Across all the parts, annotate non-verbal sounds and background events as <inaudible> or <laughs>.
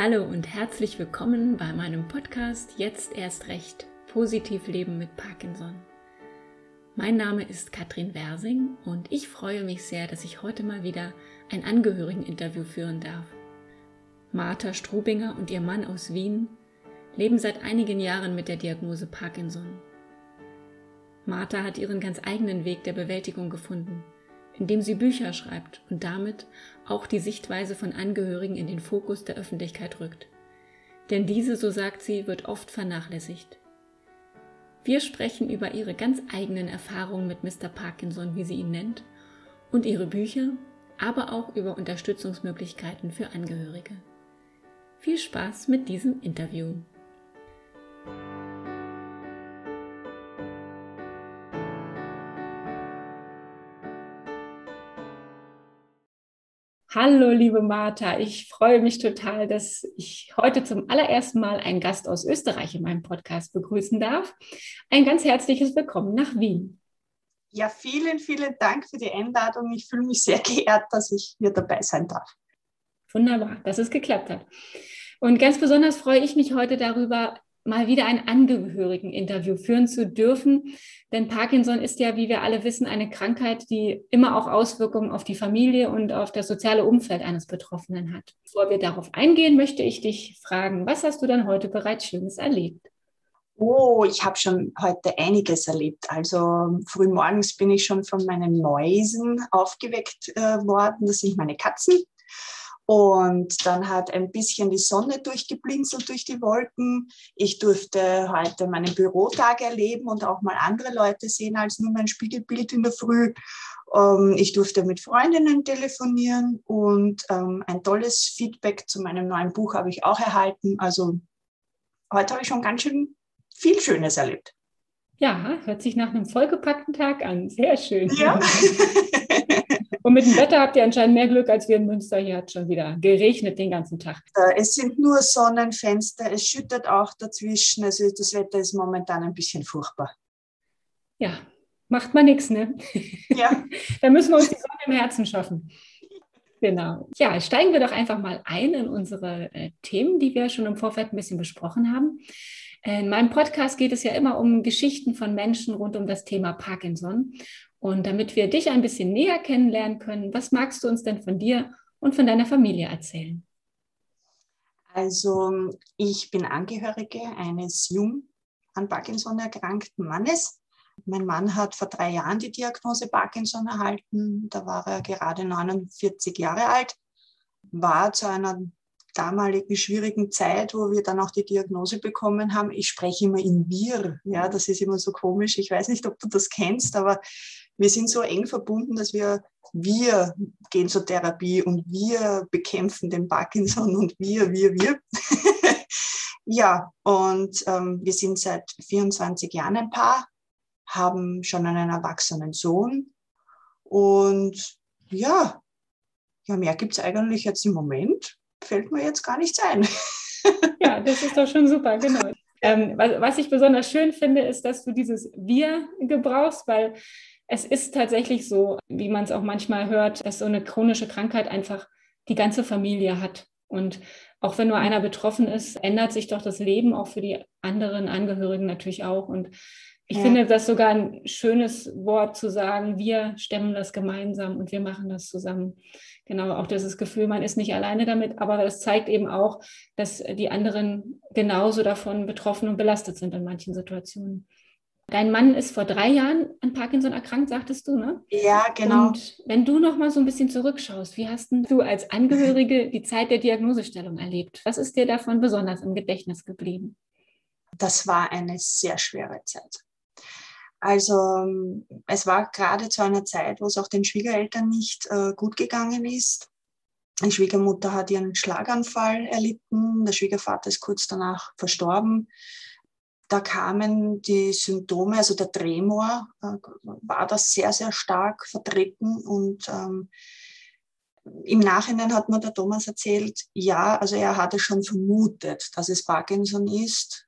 Hallo und herzlich willkommen bei meinem Podcast Jetzt erst recht Positiv Leben mit Parkinson. Mein Name ist Katrin Wersing und ich freue mich sehr, dass ich heute mal wieder ein Angehörigeninterview führen darf. Martha Strubinger und ihr Mann aus Wien leben seit einigen Jahren mit der Diagnose Parkinson. Martha hat ihren ganz eigenen Weg der Bewältigung gefunden – indem sie Bücher schreibt und damit auch die Sichtweise von Angehörigen in den Fokus der Öffentlichkeit rückt. Denn diese, so sagt sie, wird oft vernachlässigt. Wir sprechen über ihre ganz eigenen Erfahrungen mit Mr. Parkinson, wie sie ihn nennt, und ihre Bücher, aber auch über Unterstützungsmöglichkeiten für Angehörige. Viel Spaß mit diesem Interview. Hallo, liebe Martha. Ich freue mich total, dass ich heute zum allerersten Mal einen Gast aus Österreich in meinem Podcast begrüßen darf. Ein ganz herzliches Willkommen nach Wien. Ja, vielen, vielen Dank für die Einladung. Ich fühle mich sehr geehrt, dass ich hier dabei sein darf. Wunderbar, dass es geklappt hat. Und ganz besonders freue ich mich heute darüber, mal wieder ein Angehörigen-Interview führen zu dürfen. Denn Parkinson ist ja, wie wir alle wissen, eine Krankheit, die immer auch Auswirkungen auf die Familie und auf das soziale Umfeld eines Betroffenen hat. Bevor wir darauf eingehen, möchte ich dich fragen, was hast du denn heute bereits Schönes erlebt? Oh, ich habe schon heute einiges erlebt. Also frühmorgens bin ich schon von meinen Mäusen aufgeweckt äh, worden. Das sind meine Katzen. Und dann hat ein bisschen die Sonne durchgeblinzelt durch die Wolken. Ich durfte heute meinen Bürotag erleben und auch mal andere Leute sehen als nur mein Spiegelbild in der Früh. Ähm, ich durfte mit Freundinnen telefonieren und ähm, ein tolles Feedback zu meinem neuen Buch habe ich auch erhalten. Also heute habe ich schon ganz schön viel Schönes erlebt. Ja, hört sich nach einem vollgepackten Tag an. Sehr schön. Ja. <laughs> Und mit dem Wetter habt ihr anscheinend mehr Glück als wir in Münster. Hier hat schon wieder geregnet den ganzen Tag. Äh, es sind nur Sonnenfenster, es schüttet auch dazwischen. Also das Wetter ist momentan ein bisschen furchtbar. Ja, macht man nichts, ne? Ja. <laughs> da müssen wir uns die Sonne im Herzen schaffen. Genau. Ja, steigen wir doch einfach mal ein in unsere äh, Themen, die wir schon im Vorfeld ein bisschen besprochen haben. In meinem Podcast geht es ja immer um Geschichten von Menschen rund um das Thema Parkinson. Und damit wir dich ein bisschen näher kennenlernen können, was magst du uns denn von dir und von deiner Familie erzählen? Also ich bin Angehörige eines jung an Parkinson erkrankten Mannes. Mein Mann hat vor drei Jahren die Diagnose Parkinson erhalten. Da war er gerade 49 Jahre alt, war zu einer damaligen schwierigen Zeit, wo wir dann auch die Diagnose bekommen haben. Ich spreche immer in wir. Ja, das ist immer so komisch. Ich weiß nicht, ob du das kennst, aber wir sind so eng verbunden, dass wir, wir gehen zur Therapie und wir bekämpfen den Parkinson und wir, wir, wir. <laughs> ja, und ähm, wir sind seit 24 Jahren ein Paar, haben schon einen erwachsenen Sohn und ja, ja, mehr gibt es eigentlich jetzt im Moment. Fällt mir jetzt gar nichts ein. <laughs> ja, das ist doch schon super, genau. Ähm, was, was, ich besonders schön finde, ist, dass du dieses Wir gebrauchst, weil es ist tatsächlich so, wie man es auch manchmal hört, dass so eine chronische Krankheit einfach die ganze Familie hat. Und auch wenn nur einer betroffen ist, ändert sich doch das Leben auch für die anderen Angehörigen natürlich auch. Und ich ja. finde das sogar ein schönes Wort zu sagen, wir stemmen das gemeinsam und wir machen das zusammen. Genau, auch dieses Gefühl, man ist nicht alleine damit, aber es zeigt eben auch, dass die anderen genauso davon betroffen und belastet sind in manchen Situationen. Dein Mann ist vor drei Jahren an Parkinson erkrankt, sagtest du, ne? Ja, genau. Und wenn du noch mal so ein bisschen zurückschaust, wie hast du als Angehörige <laughs> die Zeit der Diagnosestellung erlebt? Was ist dir davon besonders im Gedächtnis geblieben? Das war eine sehr schwere Zeit. Also es war gerade zu einer Zeit, wo es auch den Schwiegereltern nicht äh, gut gegangen ist. Die Schwiegermutter hat ihren Schlaganfall erlitten, der Schwiegervater ist kurz danach verstorben da kamen die Symptome, also der Tremor äh, war da sehr, sehr stark vertreten und ähm, im Nachhinein hat mir der Thomas erzählt, ja, also er hatte schon vermutet, dass es Parkinson ist, ähm,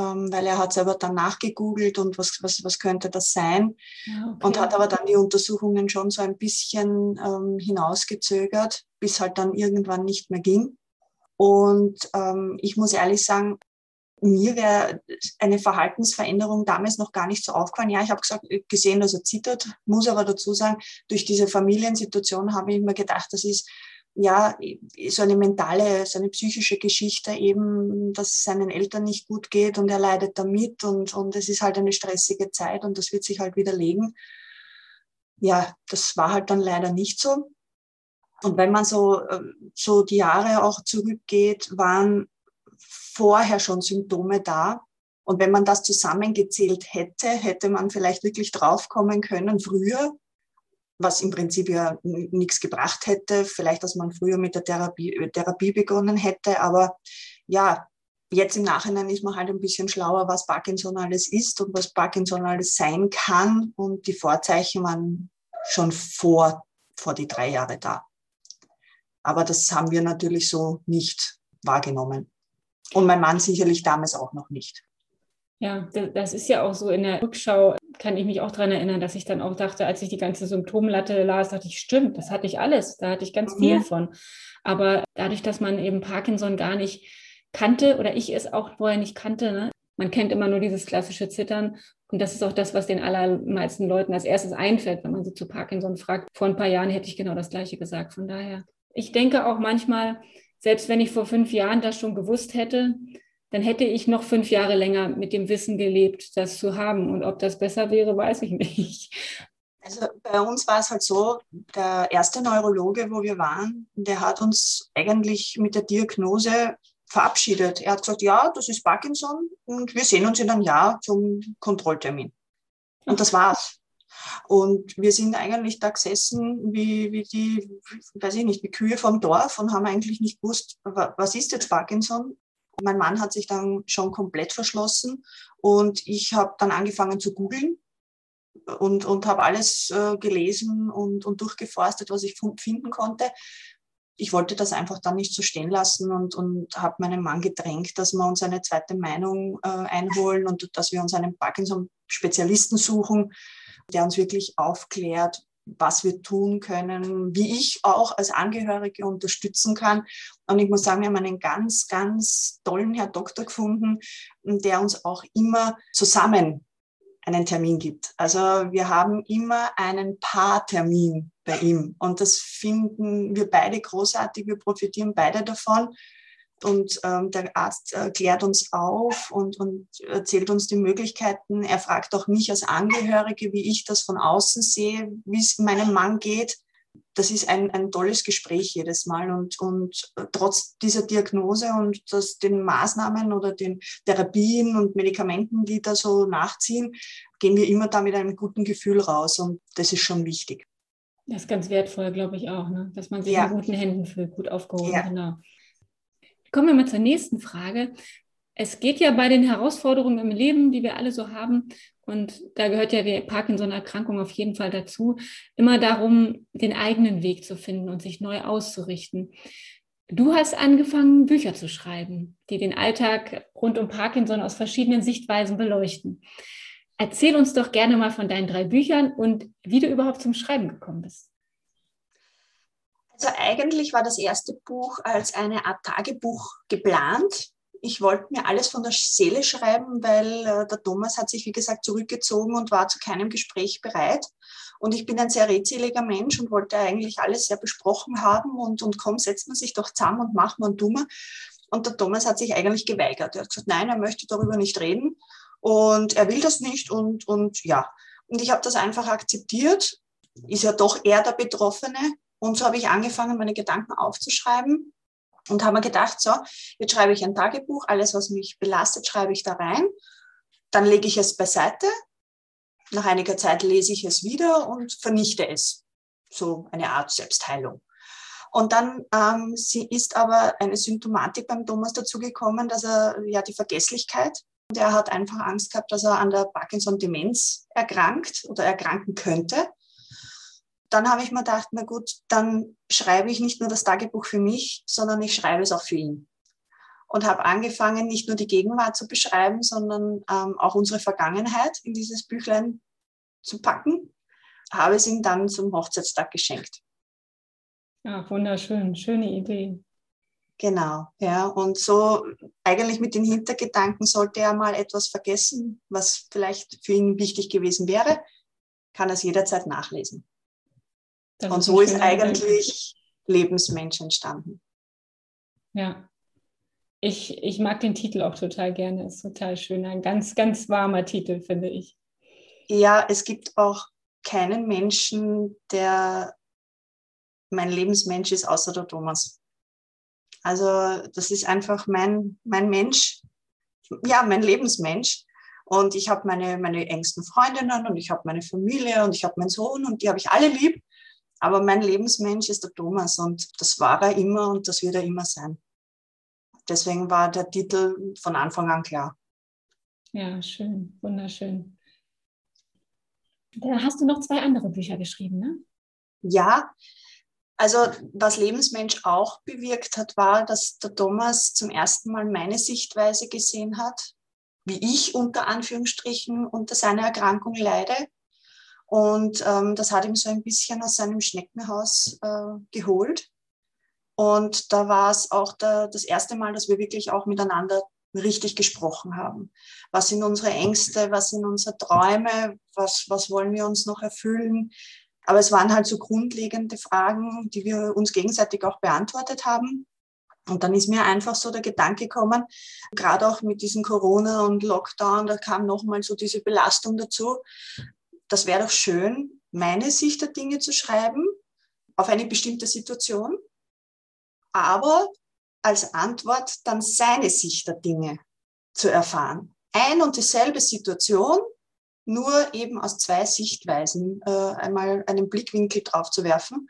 weil er hat selber dann nachgegoogelt und was, was, was könnte das sein ja, okay. und hat aber dann die Untersuchungen schon so ein bisschen ähm, hinausgezögert, bis halt dann irgendwann nicht mehr ging. Und ähm, ich muss ehrlich sagen, mir wäre eine Verhaltensveränderung damals noch gar nicht so aufgefallen. Ja, ich habe gesagt, gesehen, dass er zittert, muss aber dazu sagen, durch diese Familiensituation habe ich mir gedacht, das ist ja so eine mentale, so eine psychische Geschichte eben, dass es seinen Eltern nicht gut geht und er leidet damit und, und es ist halt eine stressige Zeit und das wird sich halt widerlegen. Ja, das war halt dann leider nicht so. Und wenn man so, äh, so die Jahre auch zurückgeht, waren vorher schon Symptome da. Und wenn man das zusammengezählt hätte, hätte man vielleicht wirklich draufkommen können früher, was im Prinzip ja nichts gebracht hätte. Vielleicht, dass man früher mit der Therapie, Therapie begonnen hätte. Aber ja, jetzt im Nachhinein ist man halt ein bisschen schlauer, was Parkinson alles ist und was Parkinson alles sein kann. Und die Vorzeichen waren schon vor, vor die drei Jahre da. Aber das haben wir natürlich so nicht wahrgenommen. Und mein Mann sicherlich damals auch noch nicht. Ja, das ist ja auch so in der Rückschau, kann ich mich auch daran erinnern, dass ich dann auch dachte, als ich die ganze Symptomlatte las, dachte ich, stimmt, das hatte ich alles, da hatte ich ganz viel von. Aber dadurch, dass man eben Parkinson gar nicht kannte oder ich es auch vorher nicht kannte, ne? man kennt immer nur dieses klassische Zittern und das ist auch das, was den allermeisten Leuten als erstes einfällt, wenn man sie zu Parkinson fragt. Vor ein paar Jahren hätte ich genau das Gleiche gesagt. Von daher, ich denke auch manchmal, selbst wenn ich vor fünf Jahren das schon gewusst hätte, dann hätte ich noch fünf Jahre länger mit dem Wissen gelebt, das zu haben. Und ob das besser wäre, weiß ich <laughs> nicht. Also bei uns war es halt so, der erste Neurologe, wo wir waren, der hat uns eigentlich mit der Diagnose verabschiedet. Er hat gesagt, ja, das ist Parkinson und wir sehen uns in einem Jahr zum Kontrolltermin. Und das war's. Und wir sind eigentlich da gesessen wie, wie die, weiß ich nicht, wie Kühe vom Dorf und haben eigentlich nicht gewusst, was ist jetzt Parkinson? Mein Mann hat sich dann schon komplett verschlossen und ich habe dann angefangen zu googeln und, und habe alles äh, gelesen und, und durchgeforstet, was ich finden konnte. Ich wollte das einfach dann nicht so stehen lassen und, und habe meinen Mann gedrängt, dass wir uns eine zweite Meinung äh, einholen und dass wir uns einen Parkinson-Spezialisten suchen, der uns wirklich aufklärt, was wir tun können, wie ich auch als Angehörige unterstützen kann. Und ich muss sagen, wir haben einen ganz, ganz tollen Herr Doktor gefunden, der uns auch immer zusammen einen Termin gibt. Also wir haben immer einen Paartermin bei ihm und das finden wir beide großartig. Wir profitieren beide davon. Und ähm, der Arzt äh, klärt uns auf und, und erzählt uns die Möglichkeiten. Er fragt auch mich als Angehörige, wie ich das von außen sehe, wie es meinem Mann geht. Das ist ein, ein tolles Gespräch jedes Mal. Und, und trotz dieser Diagnose und das, den Maßnahmen oder den Therapien und Medikamenten, die da so nachziehen, gehen wir immer da mit einem guten Gefühl raus. Und das ist schon wichtig. Das ist ganz wertvoll, glaube ich auch, ne? dass man sich ja. in guten Händen fühlt, gut aufgehoben. Ja. Genau. Kommen wir mal zur nächsten Frage. Es geht ja bei den Herausforderungen im Leben, die wir alle so haben, und da gehört ja die Parkinson-Erkrankung auf jeden Fall dazu, immer darum, den eigenen Weg zu finden und sich neu auszurichten. Du hast angefangen, Bücher zu schreiben, die den Alltag rund um Parkinson aus verschiedenen Sichtweisen beleuchten. Erzähl uns doch gerne mal von deinen drei Büchern und wie du überhaupt zum Schreiben gekommen bist. Also eigentlich war das erste Buch als eine Art Tagebuch geplant. Ich wollte mir alles von der Seele schreiben, weil äh, der Thomas hat sich, wie gesagt, zurückgezogen und war zu keinem Gespräch bereit. Und ich bin ein sehr redseliger Mensch und wollte eigentlich alles sehr besprochen haben und, und komm, setzt man sich doch zusammen und macht man dummer. Und der Thomas hat sich eigentlich geweigert. Er hat gesagt, nein, er möchte darüber nicht reden und er will das nicht und, und ja. Und ich habe das einfach akzeptiert. Ist ja doch er der Betroffene und so habe ich angefangen, meine Gedanken aufzuschreiben und habe mir gedacht, so, jetzt schreibe ich ein Tagebuch, alles, was mich belastet, schreibe ich da rein. Dann lege ich es beiseite. Nach einiger Zeit lese ich es wieder und vernichte es. So eine Art Selbstheilung. Und dann ähm, sie ist aber eine Symptomatik beim Thomas dazugekommen, dass er ja die Vergesslichkeit, der hat einfach Angst gehabt, dass er an der Parkinson-Demenz erkrankt oder erkranken könnte dann habe ich mir gedacht, na gut, dann schreibe ich nicht nur das Tagebuch für mich, sondern ich schreibe es auch für ihn. Und habe angefangen, nicht nur die Gegenwart zu beschreiben, sondern ähm, auch unsere Vergangenheit in dieses Büchlein zu packen. Habe es ihm dann zum Hochzeitstag geschenkt. Ja, wunderschön, schöne Idee. Genau, ja. Und so eigentlich mit den Hintergedanken sollte er mal etwas vergessen, was vielleicht für ihn wichtig gewesen wäre, kann er es jederzeit nachlesen. Das und so ist eigentlich Lebensmensch entstanden. Ja. Ich, ich mag den Titel auch total gerne, ist total schön. Ein ganz, ganz warmer Titel, finde ich. Ja, es gibt auch keinen Menschen, der mein Lebensmensch ist, außer der Thomas. Also das ist einfach mein, mein Mensch, ja, mein Lebensmensch. Und ich habe meine, meine engsten Freundinnen und ich habe meine Familie und ich habe meinen Sohn und die habe ich alle lieb. Aber mein Lebensmensch ist der Thomas und das war er immer und das wird er immer sein. Deswegen war der Titel von Anfang an klar. Ja, schön, wunderschön. Da hast du noch zwei andere Bücher geschrieben, ne? Ja, also was Lebensmensch auch bewirkt hat, war, dass der Thomas zum ersten Mal meine Sichtweise gesehen hat, wie ich unter Anführungsstrichen unter seiner Erkrankung leide. Und ähm, das hat ihm so ein bisschen aus seinem Schneckenhaus äh, geholt. Und da war es auch der, das erste Mal, dass wir wirklich auch miteinander richtig gesprochen haben. Was sind unsere Ängste, was sind unsere Träume, was, was wollen wir uns noch erfüllen, aber es waren halt so grundlegende Fragen, die wir uns gegenseitig auch beantwortet haben. Und dann ist mir einfach so der Gedanke gekommen, gerade auch mit diesem Corona und Lockdown, da kam nochmal so diese Belastung dazu. Das wäre doch schön, meine Sicht der Dinge zu schreiben auf eine bestimmte Situation, aber als Antwort dann seine Sicht der Dinge zu erfahren. Ein und dieselbe Situation, nur eben aus zwei Sichtweisen äh, einmal einen Blickwinkel drauf zu werfen.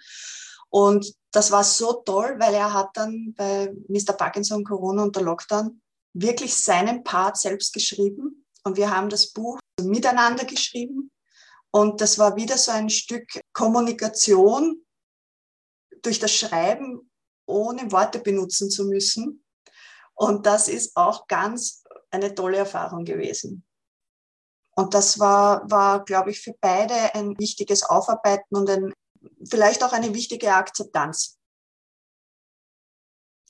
Und das war so toll, weil er hat dann bei Mr. Parkinson, Corona und der Lockdown wirklich seinen Part selbst geschrieben. Und wir haben das Buch miteinander geschrieben. Und das war wieder so ein Stück Kommunikation durch das Schreiben, ohne Worte benutzen zu müssen. Und das ist auch ganz eine tolle Erfahrung gewesen. Und das war, war, glaube ich, für beide ein wichtiges Aufarbeiten und ein, vielleicht auch eine wichtige Akzeptanz.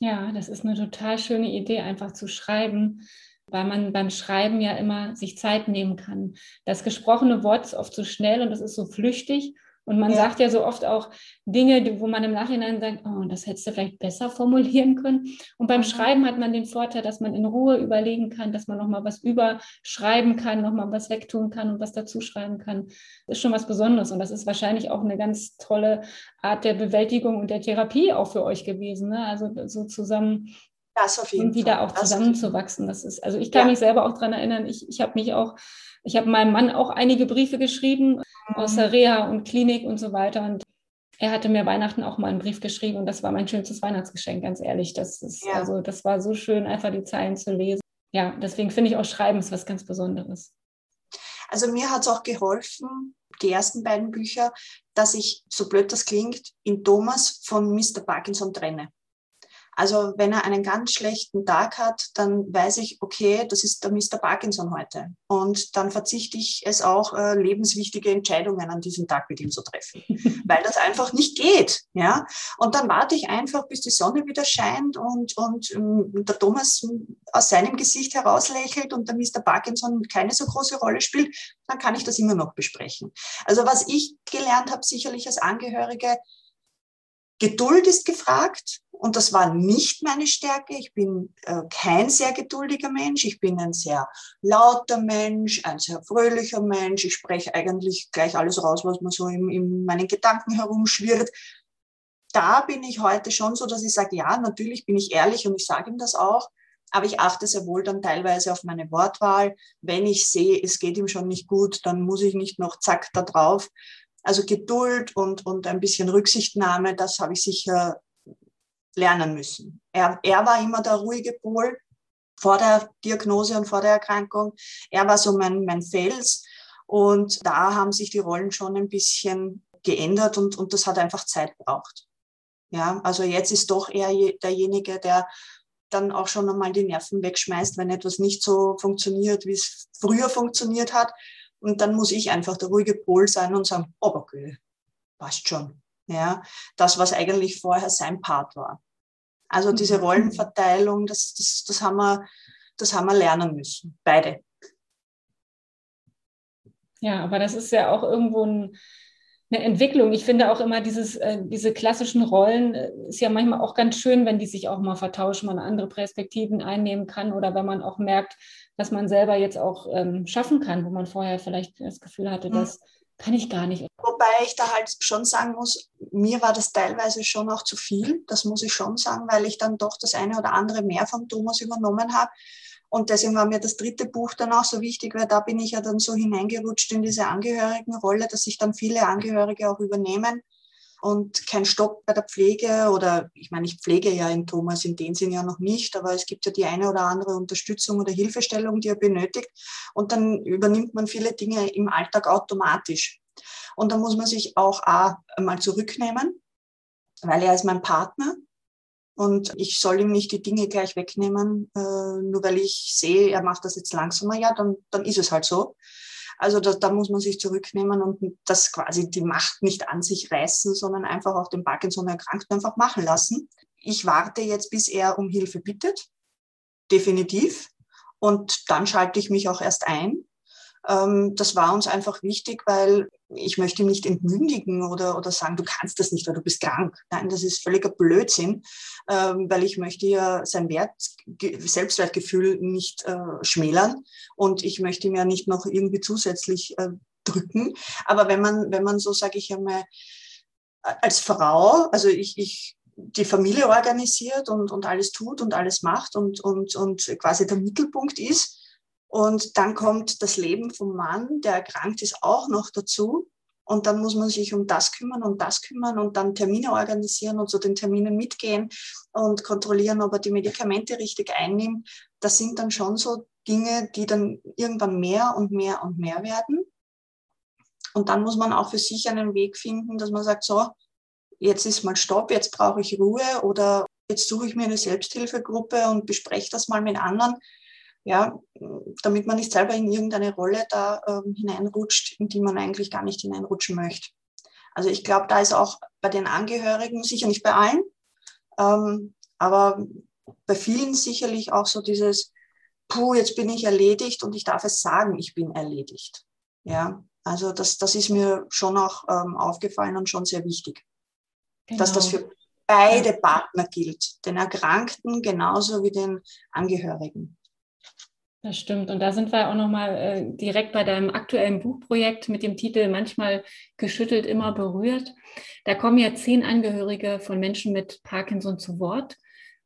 Ja, das ist eine total schöne Idee, einfach zu schreiben, weil man beim Schreiben ja immer sich Zeit nehmen kann. Das gesprochene Wort ist oft so schnell und das ist so flüchtig. Und man ja. sagt ja so oft auch Dinge, wo man im Nachhinein sagt, oh, das hättest du vielleicht besser formulieren können. Und beim mhm. Schreiben hat man den Vorteil, dass man in Ruhe überlegen kann, dass man nochmal was überschreiben kann, nochmal was wegtun kann und was dazuschreiben kann. Das ist schon was Besonderes. Und das ist wahrscheinlich auch eine ganz tolle Art der Bewältigung und der Therapie auch für euch gewesen. Ne? Also so zusammen das auf jeden und wieder Fall. auch zusammenzuwachsen. Das ist, also ich kann ja. mich selber auch daran erinnern, ich, ich habe mich auch, ich habe meinem Mann auch einige Briefe geschrieben aus der Reha und Klinik und so weiter. Und er hatte mir Weihnachten auch mal einen Brief geschrieben und das war mein schönstes Weihnachtsgeschenk, ganz ehrlich. Das ist, ja. also, das war so schön, einfach die Zeilen zu lesen. Ja, deswegen finde ich auch Schreiben ist was ganz Besonderes. Also mir hat es auch geholfen, die ersten beiden Bücher, dass ich, so blöd das klingt, in Thomas von Mr. Parkinson trenne. Also wenn er einen ganz schlechten Tag hat, dann weiß ich, okay, das ist der Mr. Parkinson heute. Und dann verzichte ich es auch, äh, lebenswichtige Entscheidungen an diesem Tag mit ihm zu treffen, <laughs> weil das einfach nicht geht. Ja? Und dann warte ich einfach, bis die Sonne wieder scheint und, und ähm, der Thomas aus seinem Gesicht herauslächelt und der Mr. Parkinson keine so große Rolle spielt, dann kann ich das immer noch besprechen. Also was ich gelernt habe, sicherlich als Angehörige, Geduld ist gefragt und das war nicht meine Stärke. Ich bin äh, kein sehr geduldiger Mensch. Ich bin ein sehr lauter Mensch, ein sehr fröhlicher Mensch. Ich spreche eigentlich gleich alles raus, was mir so in, in meinen Gedanken herumschwirrt. Da bin ich heute schon so, dass ich sage, ja, natürlich bin ich ehrlich und ich sage ihm das auch. Aber ich achte sehr wohl dann teilweise auf meine Wortwahl. Wenn ich sehe, es geht ihm schon nicht gut, dann muss ich nicht noch zack da drauf. Also Geduld und, und ein bisschen Rücksichtnahme, das habe ich sicher lernen müssen. Er, er war immer der ruhige Pol vor der Diagnose und vor der Erkrankung. Er war so mein, mein Fels. Und da haben sich die Rollen schon ein bisschen geändert und, und das hat einfach Zeit gebraucht. Ja, also jetzt ist doch er derjenige, der dann auch schon einmal die Nerven wegschmeißt, wenn etwas nicht so funktioniert, wie es früher funktioniert hat. Und dann muss ich einfach der ruhige Pol sein und sagen, aber okay, passt schon. Ja, das, was eigentlich vorher sein Part war. Also diese mhm. Rollenverteilung, das, das, das, haben wir, das haben wir lernen müssen, beide. Ja, aber das ist ja auch irgendwo ein, eine Entwicklung. Ich finde auch immer dieses, äh, diese klassischen Rollen äh, ist ja manchmal auch ganz schön, wenn die sich auch mal vertauschen, man andere Perspektiven einnehmen kann oder wenn man auch merkt, dass man selber jetzt auch ähm, schaffen kann, wo man vorher vielleicht das Gefühl hatte, mhm. Kann ich gar nicht. Wobei ich da halt schon sagen muss, mir war das teilweise schon auch zu viel, das muss ich schon sagen, weil ich dann doch das eine oder andere mehr von Thomas übernommen habe. Und deswegen war mir das dritte Buch dann auch so wichtig, weil da bin ich ja dann so hineingerutscht in diese Angehörigenrolle, dass sich dann viele Angehörige auch übernehmen und kein Stopp bei der Pflege oder ich meine, ich pflege ja in Thomas in dem Sinn ja noch nicht, aber es gibt ja die eine oder andere Unterstützung oder Hilfestellung, die er benötigt und dann übernimmt man viele Dinge im Alltag automatisch. Und da muss man sich auch A, mal zurücknehmen, weil er ist mein Partner und ich soll ihm nicht die Dinge gleich wegnehmen, äh, nur weil ich sehe, er macht das jetzt langsamer, ja, dann, dann ist es halt so. Also da, da muss man sich zurücknehmen und das quasi die Macht nicht an sich reißen, sondern einfach auch den Parkinson-Erkrankten einfach machen lassen. Ich warte jetzt, bis er um Hilfe bittet, definitiv. Und dann schalte ich mich auch erst ein. Ähm, das war uns einfach wichtig, weil ich möchte nicht entmündigen oder, oder sagen, du kannst das nicht, weil du bist krank. Nein, das ist völliger Blödsinn, ähm, weil ich möchte ja sein Wert, Selbstwertgefühl nicht äh, schmälern und ich möchte ihm ja nicht noch irgendwie zusätzlich äh, drücken. Aber wenn man, wenn man so, sage ich einmal, als Frau, also ich, ich die Familie organisiert und, und alles tut und alles macht und, und, und quasi der Mittelpunkt ist, und dann kommt das Leben vom Mann, der erkrankt ist, auch noch dazu. Und dann muss man sich um das kümmern und das kümmern und dann Termine organisieren und zu den Terminen mitgehen und kontrollieren, ob er die Medikamente richtig einnimmt. Das sind dann schon so Dinge, die dann irgendwann mehr und mehr und mehr werden. Und dann muss man auch für sich einen Weg finden, dass man sagt, so, jetzt ist mal Stopp, jetzt brauche ich Ruhe oder jetzt suche ich mir eine Selbsthilfegruppe und bespreche das mal mit anderen ja, damit man nicht selber in irgendeine Rolle da ähm, hineinrutscht, in die man eigentlich gar nicht hineinrutschen möchte. Also ich glaube, da ist auch bei den Angehörigen, sicher nicht bei allen, ähm, aber bei vielen sicherlich auch so dieses, puh, jetzt bin ich erledigt und ich darf es sagen, ich bin erledigt. Ja, also das, das ist mir schon auch ähm, aufgefallen und schon sehr wichtig, genau. dass das genau. für beide Partner gilt, den Erkrankten genauso wie den Angehörigen. Das stimmt. Und da sind wir auch nochmal äh, direkt bei deinem aktuellen Buchprojekt mit dem Titel Manchmal geschüttelt, immer berührt. Da kommen ja zehn Angehörige von Menschen mit Parkinson zu Wort.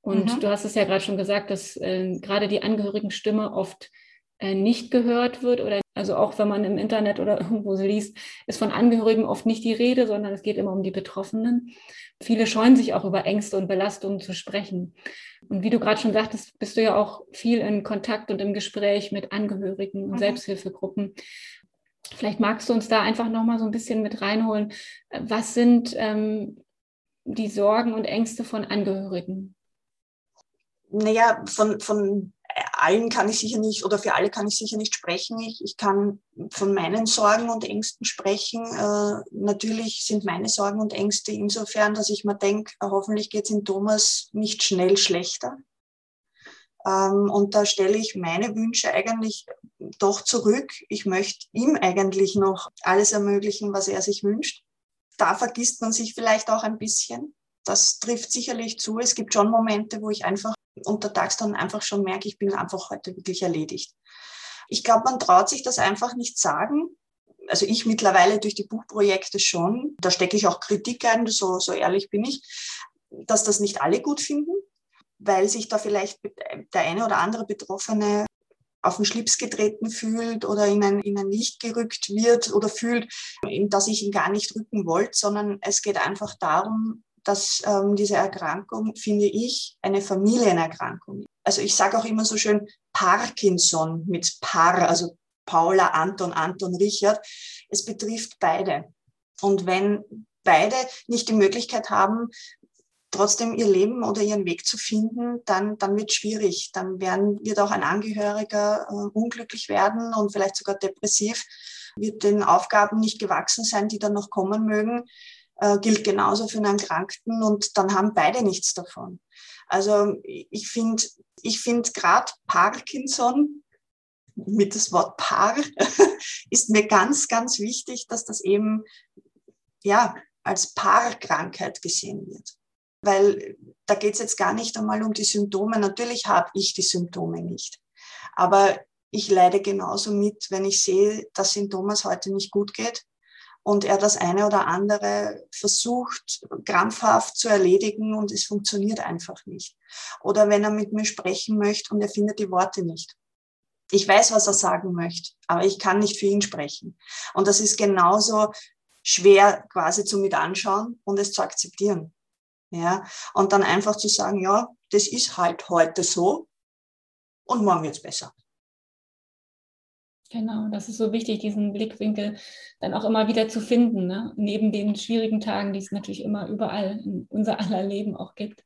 Und mhm. du hast es ja gerade schon gesagt, dass äh, gerade die Angehörigenstimme oft nicht gehört wird oder also auch wenn man im Internet oder <laughs> irgendwo liest, ist von Angehörigen oft nicht die Rede, sondern es geht immer um die Betroffenen. Viele scheuen sich auch über Ängste und Belastungen zu sprechen. Und wie du gerade schon sagtest, bist du ja auch viel in Kontakt und im Gespräch mit Angehörigen und mhm. Selbsthilfegruppen. Vielleicht magst du uns da einfach noch mal so ein bisschen mit reinholen. Was sind ähm, die Sorgen und Ängste von Angehörigen? Naja, von, von allen kann ich sicher nicht oder für alle kann ich sicher nicht sprechen. Ich, ich kann von meinen Sorgen und Ängsten sprechen. Äh, natürlich sind meine Sorgen und Ängste insofern, dass ich mir denke, hoffentlich geht es in Thomas nicht schnell schlechter. Ähm, und da stelle ich meine Wünsche eigentlich doch zurück. Ich möchte ihm eigentlich noch alles ermöglichen, was er sich wünscht. Da vergisst man sich vielleicht auch ein bisschen. Das trifft sicherlich zu. Es gibt schon Momente, wo ich einfach untertags dann einfach schon merke, ich bin einfach heute wirklich erledigt. Ich glaube, man traut sich das einfach nicht sagen. Also ich mittlerweile durch die Buchprojekte schon. Da stecke ich auch Kritik ein, so, so ehrlich bin ich, dass das nicht alle gut finden, weil sich da vielleicht der eine oder andere Betroffene auf den Schlips getreten fühlt oder in ein, in ein Licht gerückt wird oder fühlt, in das ich ihn gar nicht rücken wollte, sondern es geht einfach darum, dass ähm, diese Erkrankung, finde ich, eine Familienerkrankung ist. Also ich sage auch immer so schön Parkinson mit Paar, also Paula, Anton, Anton, Richard. Es betrifft beide. Und wenn beide nicht die Möglichkeit haben, trotzdem ihr Leben oder ihren Weg zu finden, dann, dann wird es schwierig. Dann werden, wird auch ein Angehöriger äh, unglücklich werden und vielleicht sogar depressiv, wird den Aufgaben nicht gewachsen sein, die dann noch kommen mögen. Äh, gilt genauso für einen Erkrankten und dann haben beide nichts davon. Also ich finde, ich finde gerade Parkinson mit das Wort Paar <laughs> ist mir ganz, ganz wichtig, dass das eben ja als Paarkrankheit gesehen wird. Weil da geht es jetzt gar nicht einmal um die Symptome. Natürlich habe ich die Symptome nicht. Aber ich leide genauso mit, wenn ich sehe, dass Thomas heute nicht gut geht und er das eine oder andere versucht, krampfhaft zu erledigen und es funktioniert einfach nicht. Oder wenn er mit mir sprechen möchte und er findet die Worte nicht. Ich weiß, was er sagen möchte, aber ich kann nicht für ihn sprechen. Und das ist genauso schwer quasi zu mit anschauen und es zu akzeptieren. Ja, und dann einfach zu sagen, ja, das ist halt heute so und morgen wird's besser. Genau, das ist so wichtig, diesen Blickwinkel dann auch immer wieder zu finden, ne? neben den schwierigen Tagen, die es natürlich immer überall in unser aller Leben auch gibt.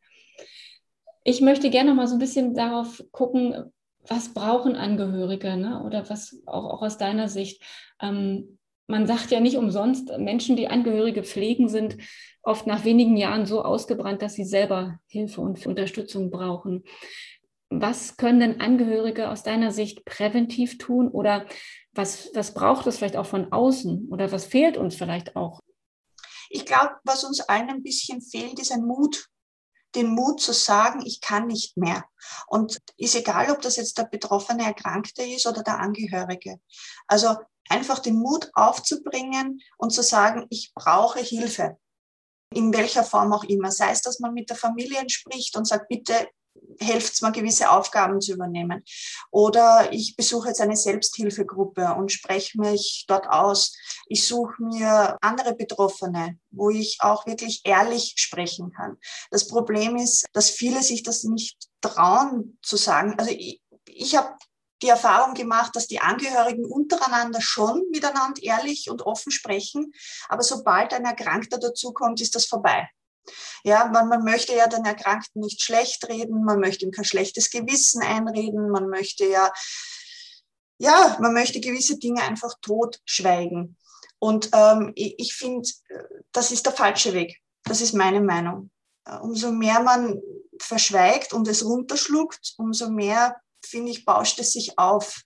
Ich möchte gerne noch mal so ein bisschen darauf gucken, was brauchen Angehörige ne? oder was auch, auch aus deiner Sicht. Ähm, man sagt ja nicht umsonst, Menschen, die Angehörige pflegen, sind oft nach wenigen Jahren so ausgebrannt, dass sie selber Hilfe und Unterstützung brauchen. Was können denn Angehörige aus deiner Sicht präventiv tun oder was, was braucht es vielleicht auch von außen oder was fehlt uns vielleicht auch? Ich glaube, was uns allen ein bisschen fehlt, ist ein Mut. Den Mut zu sagen, ich kann nicht mehr. Und ist egal, ob das jetzt der betroffene Erkrankte ist oder der Angehörige. Also einfach den Mut aufzubringen und zu sagen, ich brauche Hilfe. In welcher Form auch immer. Sei es, dass man mit der Familie spricht und sagt, bitte hilft es mir, gewisse Aufgaben zu übernehmen. Oder ich besuche jetzt eine Selbsthilfegruppe und spreche mich dort aus. Ich suche mir andere Betroffene, wo ich auch wirklich ehrlich sprechen kann. Das Problem ist, dass viele sich das nicht trauen zu sagen. Also ich, ich habe die Erfahrung gemacht, dass die Angehörigen untereinander schon miteinander ehrlich und offen sprechen, aber sobald ein Erkrankter dazukommt, ist das vorbei. Ja, man, man möchte ja den Erkrankten nicht schlecht reden, man möchte ihm kein schlechtes Gewissen einreden, man möchte ja, ja, man möchte gewisse Dinge einfach totschweigen. Und ähm, ich, ich finde, das ist der falsche Weg. Das ist meine Meinung. Umso mehr man verschweigt und es runterschluckt, umso mehr, finde ich, bauscht es sich auf.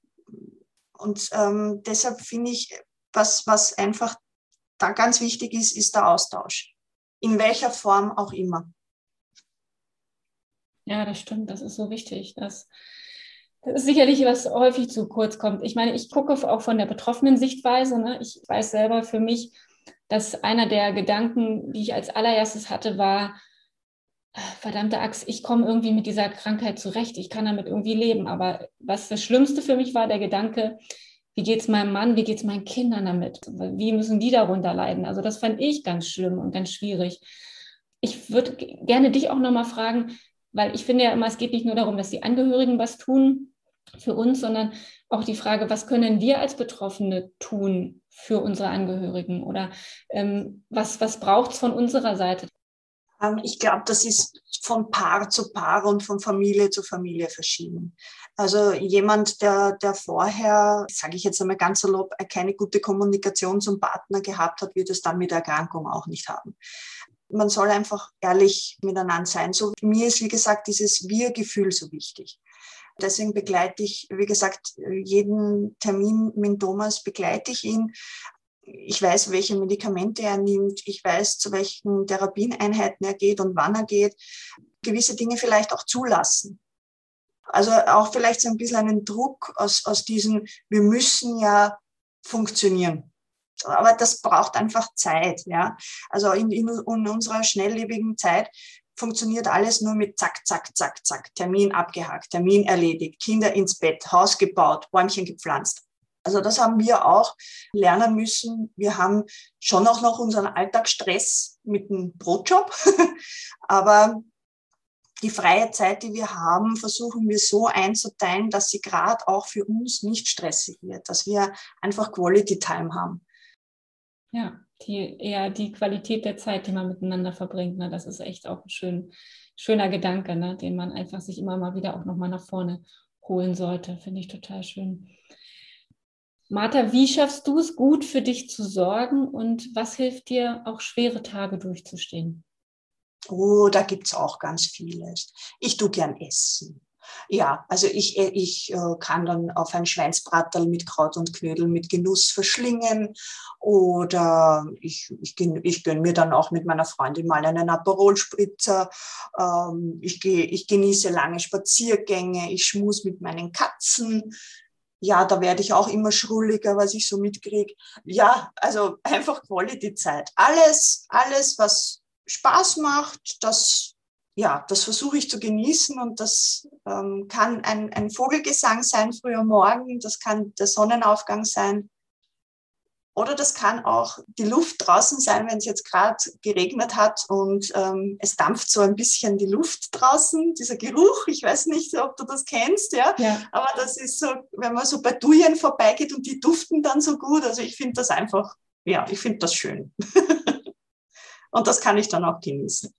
Und ähm, deshalb finde ich, was, was einfach da ganz wichtig ist, ist der Austausch in welcher Form auch immer. Ja, das stimmt, das ist so wichtig. Das, das ist sicherlich, was häufig zu kurz kommt. Ich meine, ich gucke auch von der betroffenen Sichtweise. Ne? Ich weiß selber für mich, dass einer der Gedanken, die ich als allererstes hatte, war, verdammte Axt, ich komme irgendwie mit dieser Krankheit zurecht, ich kann damit irgendwie leben. Aber was das Schlimmste für mich war, der Gedanke, wie geht es meinem Mann, wie geht es meinen Kindern damit? Wie müssen die darunter leiden? Also das fand ich ganz schlimm und ganz schwierig. Ich würde gerne dich auch nochmal fragen, weil ich finde ja immer, es geht nicht nur darum, dass die Angehörigen was tun für uns, sondern auch die Frage, was können wir als Betroffene tun für unsere Angehörigen oder ähm, was, was braucht es von unserer Seite? Ähm, ich glaube, das ist von Paar zu Paar und von Familie zu Familie verschieden. Also jemand, der, der vorher, sage ich jetzt einmal ganz salopp, keine gute Kommunikation zum Partner gehabt hat, wird es dann mit der Erkrankung auch nicht haben. Man soll einfach ehrlich miteinander sein. So mir ist, wie gesagt, dieses Wir-Gefühl so wichtig. Deswegen begleite ich, wie gesagt, jeden Termin mit Thomas begleite ich ihn. Ich weiß, welche Medikamente er nimmt. Ich weiß, zu welchen Therapieneinheiten er geht und wann er geht. Gewisse Dinge vielleicht auch zulassen. Also auch vielleicht so ein bisschen einen Druck aus, aus diesem, wir müssen ja funktionieren. Aber das braucht einfach Zeit, ja. Also in, in, in unserer schnelllebigen Zeit funktioniert alles nur mit zack, zack, zack, zack. Termin abgehakt, Termin erledigt, Kinder ins Bett, Haus gebaut, Bäumchen gepflanzt. Also das haben wir auch lernen müssen. Wir haben schon auch noch unseren Alltagsstress mit dem Brotjob, <laughs> aber die freie Zeit, die wir haben, versuchen wir so einzuteilen, dass sie gerade auch für uns nicht stressig wird, dass wir einfach Quality Time haben. Ja, die, eher die Qualität der Zeit, die man miteinander verbringt, ne, das ist echt auch ein schön, schöner Gedanke, ne, den man einfach sich immer mal wieder auch nochmal nach vorne holen sollte. Finde ich total schön. Martha, wie schaffst du es gut für dich zu sorgen und was hilft dir, auch schwere Tage durchzustehen? Oh, da gibt es auch ganz vieles. Ich tue gern essen. Ja, also ich, äh, ich äh, kann dann auf ein Schweinsbraterl mit Kraut und Knödel mit Genuss verschlingen oder ich, ich, ich gönne mir dann auch mit meiner Freundin mal einen Aperol-Spritzer. Ähm, ich, ich genieße lange Spaziergänge, ich schmus mit meinen Katzen. Ja, da werde ich auch immer schrulliger, was ich so mitkriege. Ja, also einfach Quality-Zeit. Alles, alles, was Spaß macht, das, ja, das versuche ich zu genießen und das ähm, kann ein, ein Vogelgesang sein früh am Morgen, das kann der Sonnenaufgang sein oder das kann auch die Luft draußen sein, wenn es jetzt gerade geregnet hat und ähm, es dampft so ein bisschen die Luft draußen, dieser Geruch. Ich weiß nicht, ob du das kennst, ja. ja. Aber das ist so, wenn man so bei Dujen vorbeigeht und die duften dann so gut. Also ich finde das einfach, ja, ich finde das schön. <laughs> Und das kann ich dann auch genießen.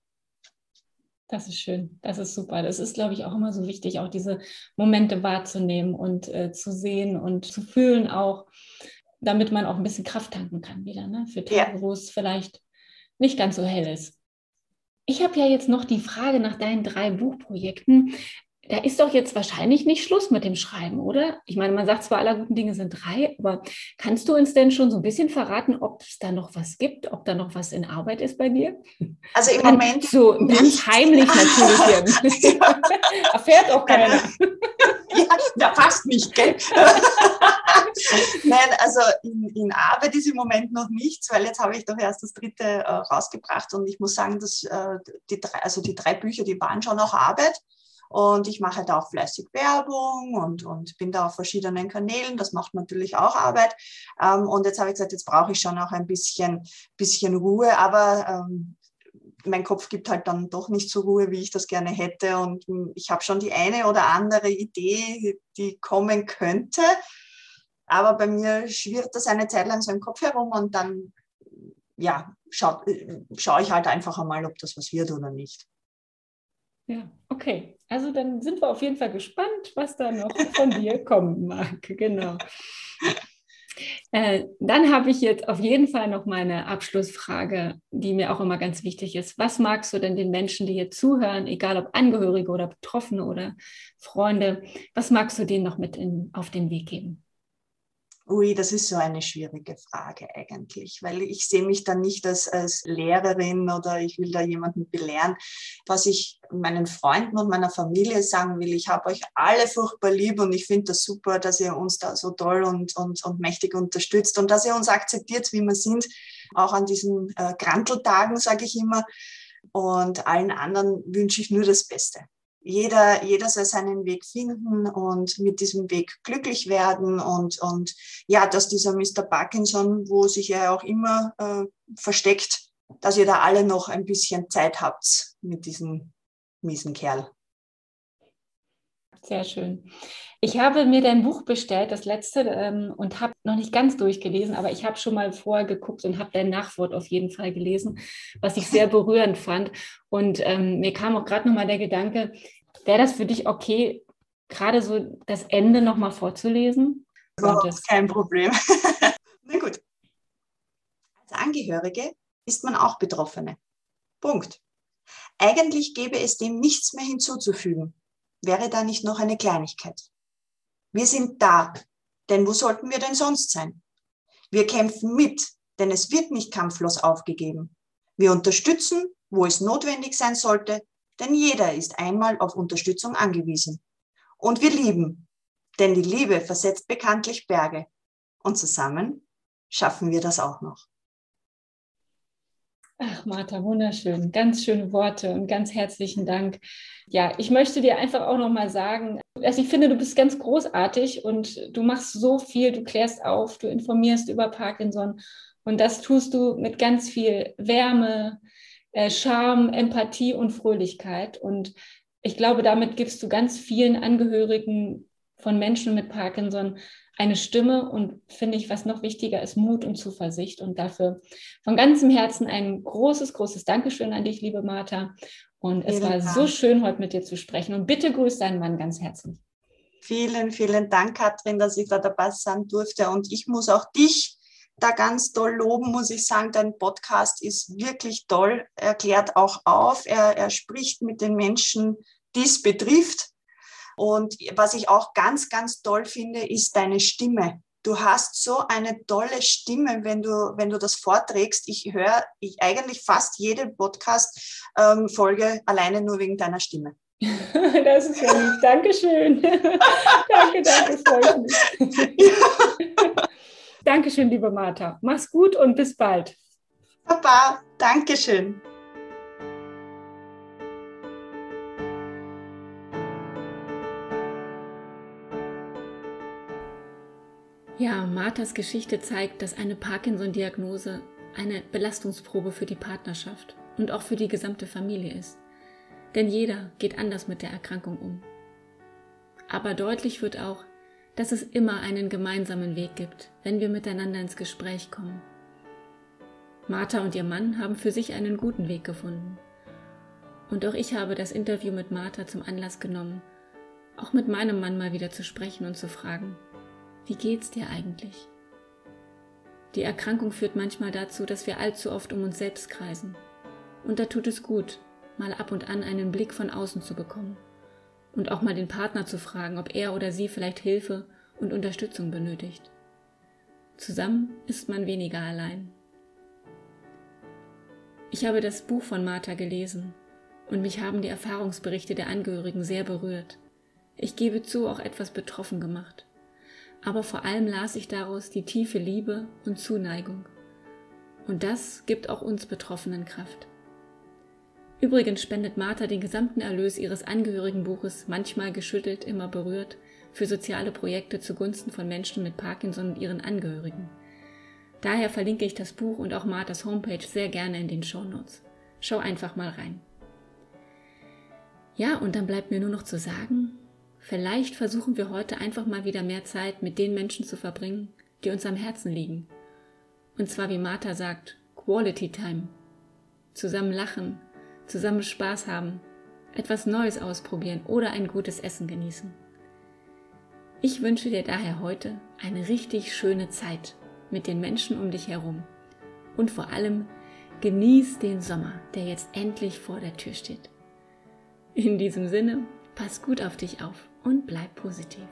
Das ist schön, das ist super. Das ist, glaube ich, auch immer so wichtig, auch diese Momente wahrzunehmen und äh, zu sehen und zu fühlen auch, damit man auch ein bisschen Kraft tanken kann wieder, ne? für Tage, ja. wo es vielleicht nicht ganz so hell ist. Ich habe ja jetzt noch die Frage nach deinen drei Buchprojekten da ist doch jetzt wahrscheinlich nicht Schluss mit dem Schreiben, oder? Ich meine, man sagt zwar, aller guten Dinge sind drei, aber kannst du uns denn schon so ein bisschen verraten, ob es da noch was gibt, ob da noch was in Arbeit ist bei dir? Also im Moment. So ganz heimlich natürlich. Erfährt <laughs> auch keiner. ja, ja, fast nicht, gell? Nein, also in, in, Arbeit ist im Moment noch nichts, weil jetzt habe ich doch erst das dritte äh, rausgebracht und ich muss sagen, dass äh, die drei, also die drei Bücher, die waren schon auch Arbeit. Und ich mache halt auch fleißig Werbung und, und bin da auf verschiedenen Kanälen. Das macht natürlich auch Arbeit. Ähm, und jetzt habe ich gesagt, jetzt brauche ich schon auch ein bisschen, bisschen Ruhe. Aber ähm, mein Kopf gibt halt dann doch nicht so Ruhe, wie ich das gerne hätte. Und hm, ich habe schon die eine oder andere Idee, die kommen könnte. Aber bei mir schwirrt das eine Zeit lang so im Kopf herum und dann, ja, schaue äh, schau ich halt einfach einmal, ob das was wird oder nicht. Ja, okay. Also dann sind wir auf jeden Fall gespannt, was da noch von dir <laughs> kommen mag. Genau. Äh, dann habe ich jetzt auf jeden Fall noch meine Abschlussfrage, die mir auch immer ganz wichtig ist. Was magst du denn den Menschen, die hier zuhören, egal ob Angehörige oder Betroffene oder Freunde, was magst du denen noch mit in, auf den Weg geben? Ui, das ist so eine schwierige Frage eigentlich, weil ich sehe mich dann nicht als, als Lehrerin oder ich will da jemanden belehren. Was ich meinen Freunden und meiner Familie sagen will, ich habe euch alle furchtbar lieb und ich finde das super, dass ihr uns da so toll und, und, und mächtig unterstützt und dass ihr uns akzeptiert, wie wir sind, auch an diesen äh, Granteltagen, sage ich immer. Und allen anderen wünsche ich nur das Beste jeder, jeder soll seinen Weg finden und mit diesem Weg glücklich werden und, und ja, dass dieser Mr. Parkinson, wo sich er auch immer äh, versteckt, dass ihr da alle noch ein bisschen Zeit habt mit diesem miesen Kerl. Sehr schön. Ich habe mir dein Buch bestellt, das letzte, ähm, und habe noch nicht ganz durchgelesen, aber ich habe schon mal vorher geguckt und habe dein Nachwort auf jeden Fall gelesen, was ich sehr berührend fand. Und ähm, mir kam auch gerade noch mal der Gedanke, wäre das für dich okay, gerade so das Ende noch mal vorzulesen? Überhaupt kein Problem. <laughs> Na gut. Als Angehörige ist man auch Betroffene. Punkt. Eigentlich gäbe es dem nichts mehr hinzuzufügen. Wäre da nicht noch eine Kleinigkeit? Wir sind da, denn wo sollten wir denn sonst sein? Wir kämpfen mit, denn es wird nicht kampflos aufgegeben. Wir unterstützen, wo es notwendig sein sollte, denn jeder ist einmal auf Unterstützung angewiesen. Und wir lieben, denn die Liebe versetzt bekanntlich Berge. Und zusammen schaffen wir das auch noch. Ach, Martha, wunderschön. Ganz schöne Worte und ganz herzlichen Dank. Ja, ich möchte dir einfach auch nochmal sagen, also ich finde, du bist ganz großartig und du machst so viel, du klärst auf, du informierst über Parkinson und das tust du mit ganz viel Wärme, äh, Charme, Empathie und Fröhlichkeit. Und ich glaube, damit gibst du ganz vielen Angehörigen von Menschen mit Parkinson eine Stimme und finde ich, was noch wichtiger ist, Mut und Zuversicht. Und dafür von ganzem Herzen ein großes, großes Dankeschön an dich, liebe Martha. Und es war so schön, heute mit dir zu sprechen. Und bitte grüß deinen Mann ganz herzlich. Vielen, vielen Dank, Katrin, dass ich da dabei sein durfte. Und ich muss auch dich da ganz toll loben, muss ich sagen. Dein Podcast ist wirklich toll. Er klärt auch auf. Er, er spricht mit den Menschen, die es betrifft. Und was ich auch ganz, ganz toll finde, ist deine Stimme. Du hast so eine tolle Stimme, wenn du, wenn du das vorträgst. Ich höre ich eigentlich fast jede Podcast-Folge ähm, alleine nur wegen deiner Stimme. <laughs> Das ist ja lieb. Dankeschön. <laughs> danke, danke, freut mich. Ja. <laughs> Dankeschön, liebe Martha. Mach's gut und bis bald. Papa, Dankeschön. Ja, Marthas Geschichte zeigt, dass eine Parkinson-Diagnose eine Belastungsprobe für die Partnerschaft und auch für die gesamte Familie ist. Denn jeder geht anders mit der Erkrankung um. Aber deutlich wird auch, dass es immer einen gemeinsamen Weg gibt, wenn wir miteinander ins Gespräch kommen. Martha und ihr Mann haben für sich einen guten Weg gefunden. Und auch ich habe das Interview mit Martha zum Anlass genommen, auch mit meinem Mann mal wieder zu sprechen und zu fragen, wie geht's dir eigentlich? Die Erkrankung führt manchmal dazu, dass wir allzu oft um uns selbst kreisen. Und da tut es gut, mal ab und an einen Blick von außen zu bekommen und auch mal den Partner zu fragen, ob er oder sie vielleicht Hilfe und Unterstützung benötigt. Zusammen ist man weniger allein. Ich habe das Buch von Martha gelesen und mich haben die Erfahrungsberichte der Angehörigen sehr berührt. Ich gebe zu, auch etwas betroffen gemacht. Aber vor allem las ich daraus die tiefe Liebe und Zuneigung. Und das gibt auch uns Betroffenen Kraft. Übrigens spendet Martha den gesamten Erlös ihres Angehörigenbuches manchmal geschüttelt, immer berührt für soziale Projekte zugunsten von Menschen mit Parkinson und ihren Angehörigen. Daher verlinke ich das Buch und auch Marthas Homepage sehr gerne in den Shownotes. Schau einfach mal rein. Ja, und dann bleibt mir nur noch zu sagen, vielleicht versuchen wir heute einfach mal wieder mehr Zeit mit den Menschen zu verbringen, die uns am Herzen liegen. Und zwar, wie Martha sagt, Quality Time. Zusammen lachen, zusammen Spaß haben, etwas Neues ausprobieren oder ein gutes Essen genießen. Ich wünsche dir daher heute eine richtig schöne Zeit mit den Menschen um dich herum und vor allem genieß den Sommer, der jetzt endlich vor der Tür steht. In diesem Sinne, pass gut auf dich auf und bleib positiv.